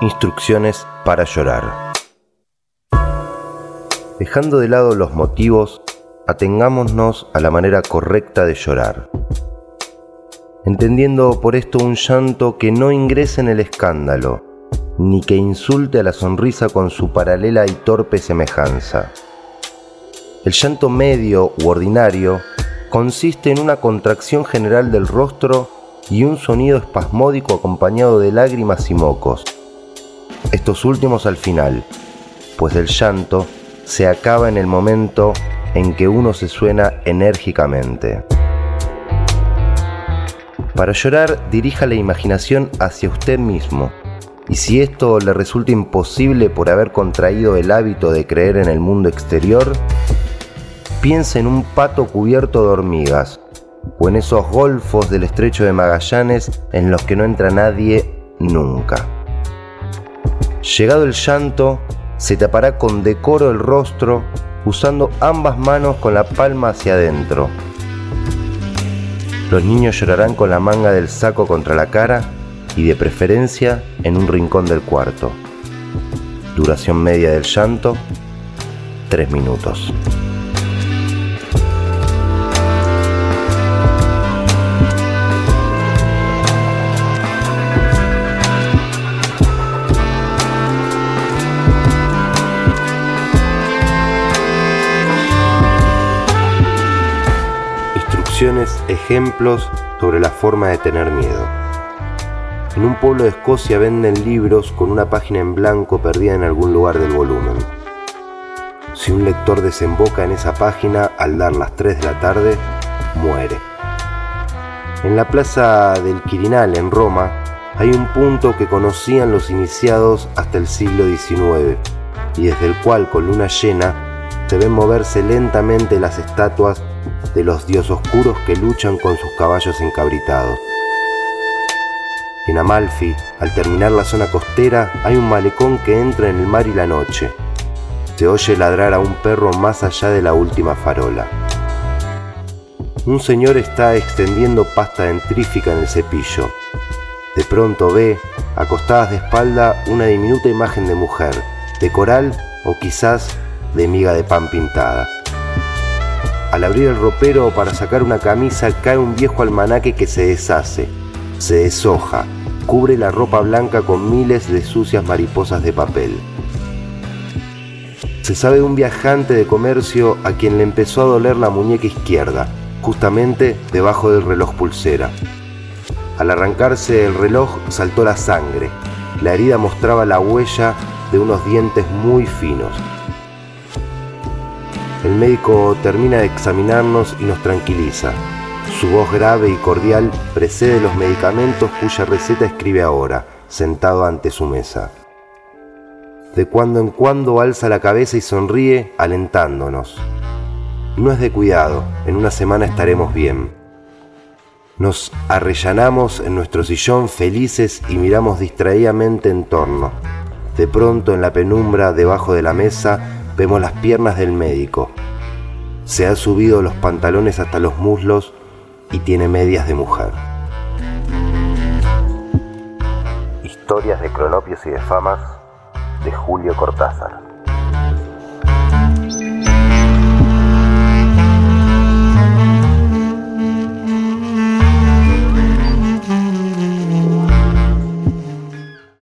Instrucciones para llorar. Dejando de lado los motivos, atengámonos a la manera correcta de llorar. Entendiendo por esto un llanto que no ingrese en el escándalo, ni que insulte a la sonrisa con su paralela y torpe semejanza. El llanto medio u ordinario consiste en una contracción general del rostro y un sonido espasmódico acompañado de lágrimas y mocos. Estos últimos al final, pues el llanto se acaba en el momento en que uno se suena enérgicamente. Para llorar, dirija la imaginación hacia usted mismo, y si esto le resulta imposible por haber contraído el hábito de creer en el mundo exterior, piense en un pato cubierto de hormigas, o en esos golfos del estrecho de Magallanes en los que no entra nadie nunca. Llegado el llanto, se tapará con decoro el rostro usando ambas manos con la palma hacia adentro. Los niños llorarán con la manga del saco contra la cara y de preferencia en un rincón del cuarto. Duración media del llanto, 3 minutos. Ejemplos sobre la forma de tener miedo. En un pueblo de Escocia venden libros con una página en blanco perdida en algún lugar del volumen. Si un lector desemboca en esa página al dar las 3 de la tarde, muere. En la plaza del Quirinal, en Roma, hay un punto que conocían los iniciados hasta el siglo XIX y desde el cual con luna llena se ven moverse lentamente las estatuas de los dios oscuros que luchan con sus caballos encabritados. En Amalfi, al terminar la zona costera, hay un malecón que entra en el mar y la noche. Se oye ladrar a un perro más allá de la última farola. Un señor está extendiendo pasta dentrífica en el cepillo. De pronto ve, acostadas de espalda, una diminuta imagen de mujer, de coral o quizás de miga de pan pintada. Al abrir el ropero para sacar una camisa cae un viejo almanaque que se deshace, se deshoja, cubre la ropa blanca con miles de sucias mariposas de papel. Se sabe de un viajante de comercio a quien le empezó a doler la muñeca izquierda, justamente debajo del reloj pulsera. Al arrancarse el reloj saltó la sangre. La herida mostraba la huella de unos dientes muy finos. El médico termina de examinarnos y nos tranquiliza. Su voz grave y cordial precede los medicamentos cuya receta escribe ahora, sentado ante su mesa. De cuando en cuando alza la cabeza y sonríe, alentándonos. No es de cuidado, en una semana estaremos bien. Nos arrellanamos en nuestro sillón felices y miramos distraídamente en torno. De pronto en la penumbra, debajo de la mesa, vemos las piernas del médico. Se ha subido los pantalones hasta los muslos y tiene medias de mujer. Historias de cronopios y de famas de Julio Cortázar.